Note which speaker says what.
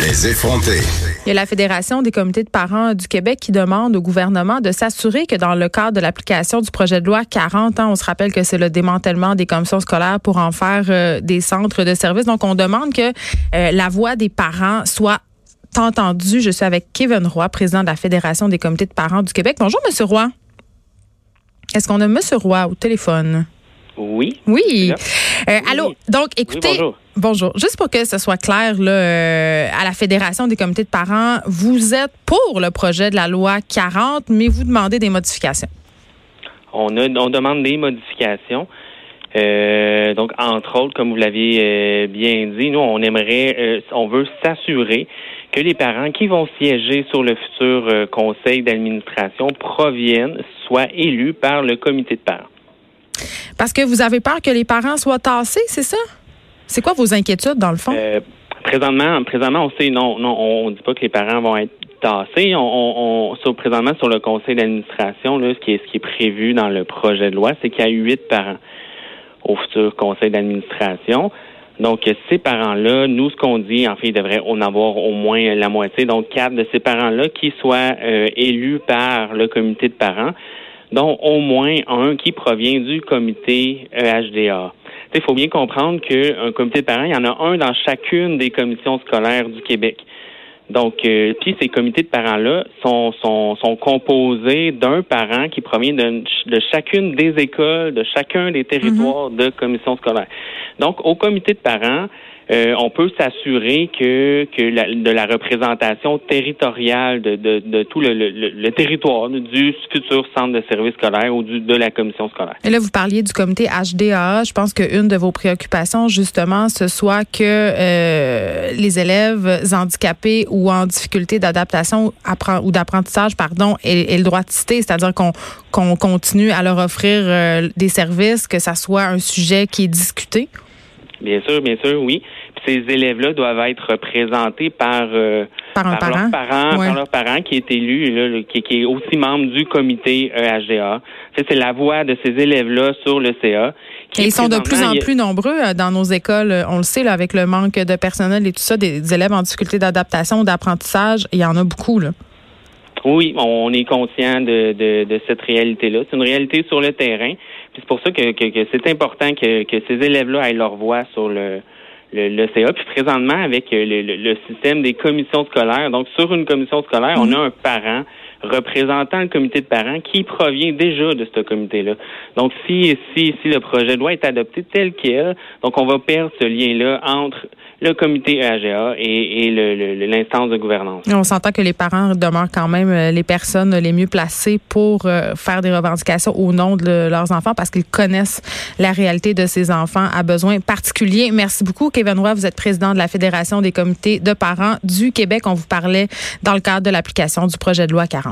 Speaker 1: Les effrontés.
Speaker 2: Il y a la Fédération des comités de parents du Québec qui demande au gouvernement de s'assurer que dans le cadre de l'application du projet de loi 40 ans, on se rappelle que c'est le démantèlement des commissions scolaires pour en faire euh, des centres de services. Donc, on demande que euh, la voix des parents soit entendue. Je suis avec Kevin Roy, président de la Fédération des comités de parents du Québec. Bonjour, Monsieur Roy. Est-ce qu'on a Monsieur Roy au téléphone?
Speaker 3: Oui.
Speaker 2: Oui. Euh, allô? Donc, écoutez.
Speaker 3: bonjour.
Speaker 2: Bonjour. Juste pour que ce soit clair, là, euh, à la Fédération des comités de parents, vous êtes pour le projet de la loi 40, mais vous demandez des modifications.
Speaker 3: On, a, on demande des modifications. Euh, donc, entre autres, comme vous l'aviez euh, bien dit, nous, on aimerait, on veut s'assurer que les parents qui vont siéger sur le futur conseil d'administration proviennent, soient élus par le comité de parents.
Speaker 2: Parce que vous avez peur que les parents soient tassés, c'est ça? C'est quoi vos inquiétudes, dans le fond?
Speaker 3: Euh, présentement, présentement, on sait, non, non, on ne dit pas que les parents vont être tassés. On, présentement, sur le conseil d'administration, ce qui est, ce qui est prévu dans le projet de loi, c'est qu'il y a huit parents au futur conseil d'administration. Donc, ces parents-là, nous, ce qu'on dit, en fait, il devrait en avoir au moins la moitié, donc quatre de ces parents-là qui soient euh, élus par le comité de parents, dont au moins un qui provient du comité E HDA. Il faut bien comprendre qu'un comité de parents, il y en a un dans chacune des commissions scolaires du Québec. Donc, euh, puis ces comités de parents-là sont, sont, sont composés d'un parent qui provient de, de, chacune des écoles, de chacun des territoires de commissions scolaires. Donc, au comité de parents, euh, on peut s'assurer que, que de la représentation territoriale de, de, tout le, territoire du futur centre de service scolaire ou du, de la commission scolaire.
Speaker 2: Et là, vous parliez du comité HDA. Je pense qu'une de vos préoccupations, justement, ce soit que euh, les élèves handicapés ou en difficulté d'adaptation ou d'apprentissage, pardon, aient, le droit de citer, c'est-à-dire qu'on qu'on continue à leur offrir euh, des services, que ça soit un sujet qui est discuté.
Speaker 3: Bien sûr, bien sûr, oui. Puis ces élèves-là doivent être représentés par, euh,
Speaker 2: par, un
Speaker 3: par
Speaker 2: parent.
Speaker 3: leur parent,
Speaker 2: Ouais.
Speaker 3: par leur parent qui est élu, là, qui, qui est aussi membre du comité EHDA. C'est la voix de ces élèves-là sur le CA.
Speaker 2: Et ils sont de plus en plus nombreux euh, dans nos écoles. Euh, On le sait, là, avec le manque de personnel et tout ça, des, des élèves en difficulté d'adaptation ou d'apprentissage, il y en a beaucoup. Là.
Speaker 3: Oui, on est conscient de, de, de cette réalité-là. C'est une réalité sur le terrain. Puis c'est pour ça que, que, que c'est important que, que ces élèves-là aient leur voix sur le, le, le CA. Puis présentement, avec le, le, le système des commissions scolaires, donc sur une commission scolaire, on a un parent représentant le comité de parents qui provient déjà de ce comité-là. Donc, si, si, si le projet de loi est adopté tel quel, donc on va perdre ce lien-là entre le comité EAGA et, et l'instance de gouvernance.
Speaker 2: On s'entend que les parents demeurent quand même euh, les personnes les mieux placées pour euh, faire des revendications au nom de leurs enfants parce qu'ils connaissent la réalité de ces enfants à besoins particuliers. Merci beaucoup, Kevin Roy. Vous êtes président de la Fédération des comités de parents du Québec. On vous parlait dans le cadre de l'application du projet de loi 40.